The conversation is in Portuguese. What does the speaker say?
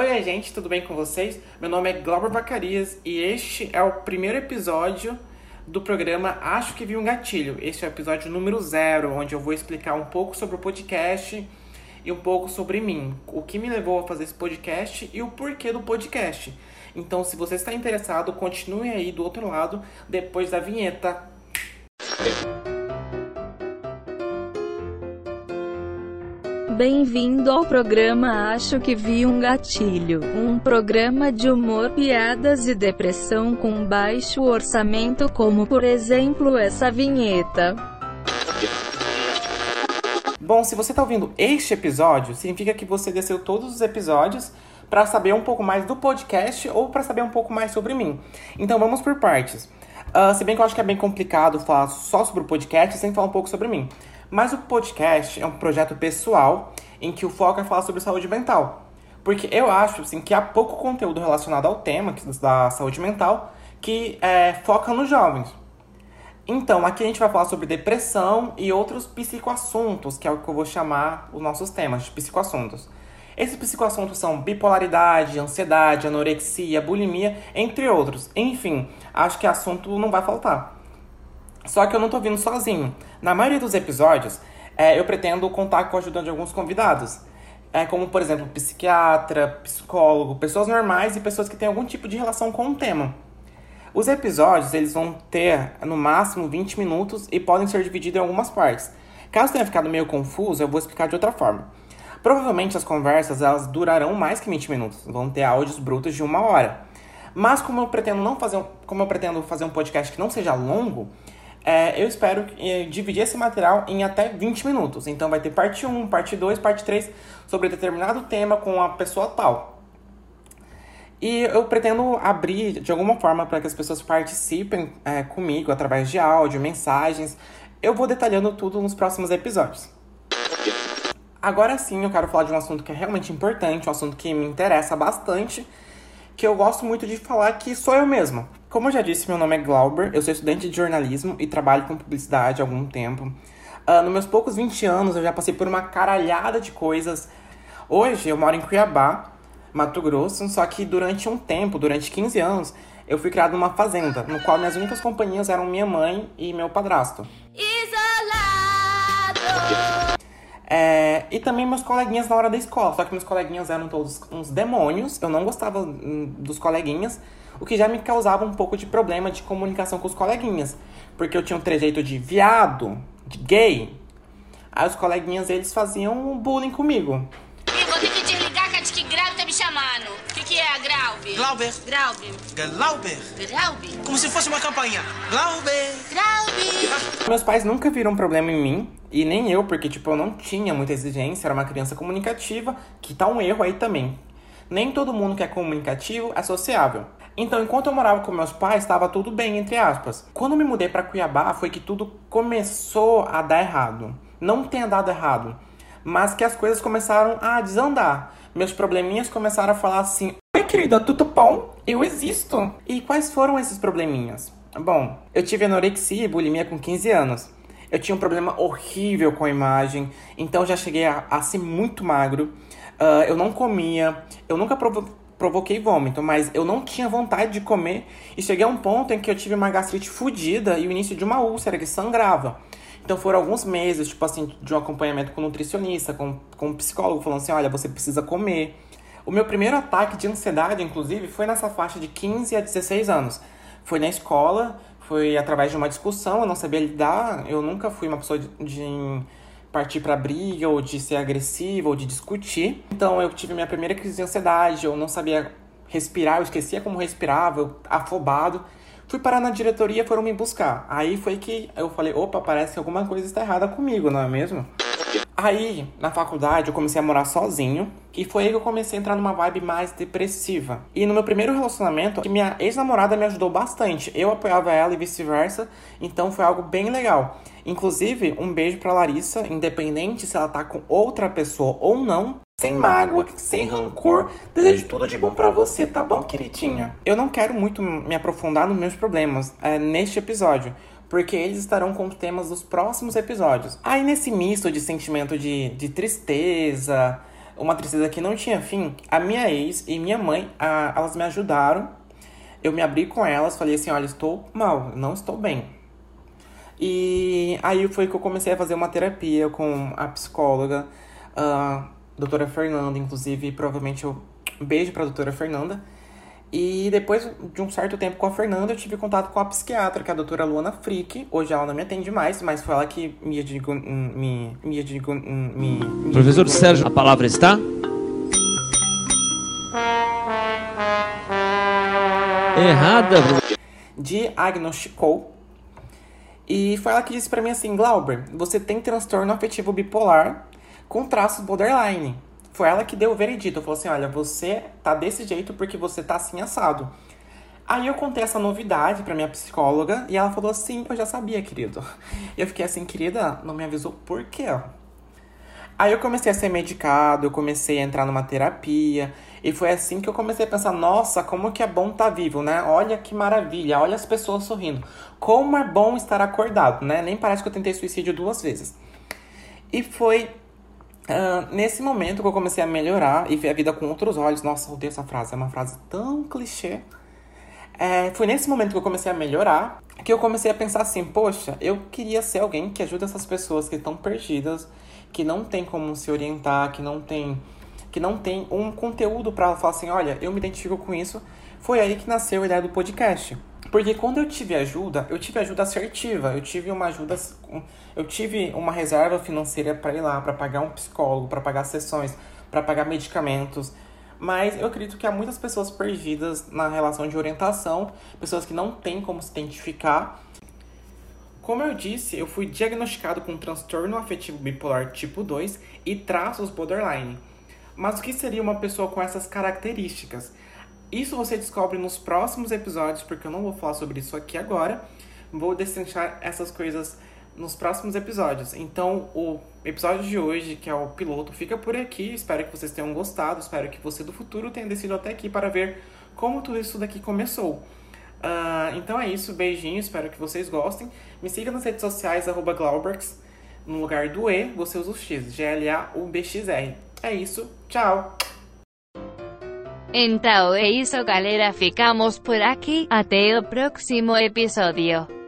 Oi, gente, tudo bem com vocês? Meu nome é Glauber Bacarias e este é o primeiro episódio do programa Acho que Vi um Gatilho. Este é o episódio número zero, onde eu vou explicar um pouco sobre o podcast e um pouco sobre mim. O que me levou a fazer esse podcast e o porquê do podcast. Então, se você está interessado, continue aí do outro lado depois da vinheta. Bem-vindo ao programa Acho que Vi um Gatilho, um programa de humor, piadas e depressão com baixo orçamento, como por exemplo essa vinheta. Bom, se você está ouvindo este episódio, significa que você desceu todos os episódios para saber um pouco mais do podcast ou para saber um pouco mais sobre mim. Então vamos por partes. Uh, se bem que eu acho que é bem complicado falar só sobre o podcast sem falar um pouco sobre mim. Mas o podcast é um projeto pessoal em que o foco é falar sobre saúde mental. Porque eu acho assim, que há pouco conteúdo relacionado ao tema da saúde mental que é, foca nos jovens. Então, aqui a gente vai falar sobre depressão e outros psicoassuntos, que é o que eu vou chamar os nossos temas de psicoassuntos. Esses psicoassuntos são bipolaridade, ansiedade, anorexia, bulimia, entre outros. Enfim, acho que assunto não vai faltar. Só que eu não tô vindo sozinho. Na maioria dos episódios, é, eu pretendo contar com a ajuda de alguns convidados. É, como, por exemplo, psiquiatra, psicólogo, pessoas normais e pessoas que têm algum tipo de relação com o tema. Os episódios eles vão ter no máximo 20 minutos e podem ser divididos em algumas partes. Caso tenha ficado meio confuso, eu vou explicar de outra forma. Provavelmente as conversas elas durarão mais que 20 minutos, vão ter áudios brutos de uma hora. Mas como eu pretendo não fazer, como eu pretendo fazer um podcast que não seja longo, é, eu espero é, dividir esse material em até 20 minutos. Então vai ter parte 1, parte 2, parte 3 sobre determinado tema com a pessoa tal. E eu pretendo abrir de alguma forma para que as pessoas participem é, comigo através de áudio, mensagens. Eu vou detalhando tudo nos próximos episódios. Agora sim, eu quero falar de um assunto que é realmente importante, um assunto que me interessa bastante, que eu gosto muito de falar, que sou eu mesma. Como eu já disse, meu nome é Glauber, eu sou estudante de jornalismo e trabalho com publicidade há algum tempo. Uh, nos meus poucos 20 anos, eu já passei por uma caralhada de coisas. Hoje, eu moro em Cuiabá, Mato Grosso, só que durante um tempo, durante 15 anos, eu fui criado numa fazenda, no qual minhas únicas companhias eram minha mãe e meu padrasto. Isolado! É, e também meus coleguinhas na hora da escola, só que meus coleguinhas eram todos uns demônios, eu não gostava hum, dos coleguinhas, o que já me causava um pouco de problema de comunicação com os coleguinhas. Porque eu tinha um trejeito de viado, de gay. Aí os coleguinhas, eles faziam bullying comigo. E vou ter que desligar, que que Grau tá me chamando. O que, que é a Grauber? Glauber. Grauber. Glauber. Grauber. Como se fosse uma campainha. Glauber. Meus pais nunca viram problema em mim. E nem eu, porque, tipo, eu não tinha muita exigência. Era uma criança comunicativa. Que tá um erro aí também. Nem todo mundo que é comunicativo é sociável. Então, enquanto eu morava com meus pais, estava tudo bem, entre aspas. Quando me mudei para Cuiabá, foi que tudo começou a dar errado. Não tenha dado errado, mas que as coisas começaram a desandar. Meus probleminhas começaram a falar assim: Oi, querida, tudo bom? Eu existo. E quais foram esses probleminhas? Bom, eu tive anorexia e bulimia com 15 anos. Eu tinha um problema horrível com a imagem, então já cheguei a, a ser muito magro. Uh, eu não comia, eu nunca provo provoquei vômito, mas eu não tinha vontade de comer e cheguei a um ponto em que eu tive uma gastrite fodida e o início de uma úlcera que sangrava. Então foram alguns meses, tipo assim, de um acompanhamento com um nutricionista, com, com um psicólogo, falando assim, olha, você precisa comer. O meu primeiro ataque de ansiedade, inclusive, foi nessa faixa de 15 a 16 anos. Foi na escola, foi através de uma discussão, eu não sabia lidar, eu nunca fui uma pessoa de, partir para briga ou de ser agressivo ou de discutir. Então eu tive minha primeira crise de ansiedade, eu não sabia respirar, eu esquecia como respirava, eu afobado. Fui parar na diretoria, foram me buscar. Aí foi que eu falei, opa, parece que alguma coisa está errada comigo, não é mesmo? Aí, na faculdade, eu comecei a morar sozinho, e foi aí que eu comecei a entrar numa vibe mais depressiva. E no meu primeiro relacionamento, minha ex-namorada me ajudou bastante. Eu apoiava ela e vice-versa, então foi algo bem legal. Inclusive, um beijo pra Larissa, independente se ela tá com outra pessoa ou não. Sem mágoa, sem rancor, desejo tudo de bom para você, tá bom, queridinha? Eu não quero muito me aprofundar nos meus problemas é, neste episódio, porque eles estarão com temas dos próximos episódios. Aí, nesse misto de sentimento de, de tristeza, uma tristeza que não tinha fim, a minha ex e minha mãe, a, elas me ajudaram. Eu me abri com elas, falei assim, olha, estou mal, não estou bem. E aí foi que eu comecei a fazer uma terapia com a psicóloga, a doutora Fernanda, inclusive, provavelmente eu beijo pra doutora Fernanda. E depois de um certo tempo com a Fernanda, eu tive contato com a psiquiatra, que é a doutora Luana Frick. Hoje ela não me atende mais, mas foi ela que me digo, me, me, digo, me, me Professor Sérgio, a palavra está? Errada. Diagnosticou. E foi ela que disse para mim assim, Glauber, você tem transtorno afetivo bipolar com traços borderline foi ela que deu o veredito. Falou assim: olha, você tá desse jeito porque você tá assim assado. Aí eu contei essa novidade pra minha psicóloga e ela falou assim: eu já sabia, querido. Eu fiquei assim, querida, não me avisou por quê? Aí eu comecei a ser medicado, eu comecei a entrar numa terapia. E foi assim que eu comecei a pensar: nossa, como que é bom estar tá vivo, né? Olha que maravilha, olha as pessoas sorrindo. Como é bom estar acordado, né? Nem parece que eu tentei suicídio duas vezes. E foi Uh, nesse momento que eu comecei a melhorar e ver a vida com outros olhos, nossa, odeio essa frase, é uma frase tão clichê. É, foi nesse momento que eu comecei a melhorar que eu comecei a pensar assim: poxa, eu queria ser alguém que ajuda essas pessoas que estão perdidas, que não tem como se orientar, que não tem, que não tem um conteúdo para falar assim: olha, eu me identifico com isso. Foi aí que nasceu a ideia do podcast. Porque quando eu tive ajuda, eu tive ajuda assertiva, eu tive uma ajuda, eu tive uma reserva financeira para ir lá, para pagar um psicólogo, para pagar sessões, para pagar medicamentos. Mas eu acredito que há muitas pessoas perdidas na relação de orientação, pessoas que não têm como se identificar. Como eu disse, eu fui diagnosticado com transtorno afetivo bipolar tipo 2 e traços borderline. Mas o que seria uma pessoa com essas características? Isso você descobre nos próximos episódios, porque eu não vou falar sobre isso aqui agora. Vou destrinchar essas coisas nos próximos episódios. Então, o episódio de hoje, que é o piloto, fica por aqui. Espero que vocês tenham gostado. Espero que você do futuro tenha descido até aqui para ver como tudo isso daqui começou. Uh, então é isso, beijinho, espero que vocês gostem. Me siga nas redes sociais, arroba Glaubergs. No lugar do E, você usa o X, G-L-A-U-B-X-R. É isso, tchau! Então é isso galera ficamos por aqui, até o próximo episódio.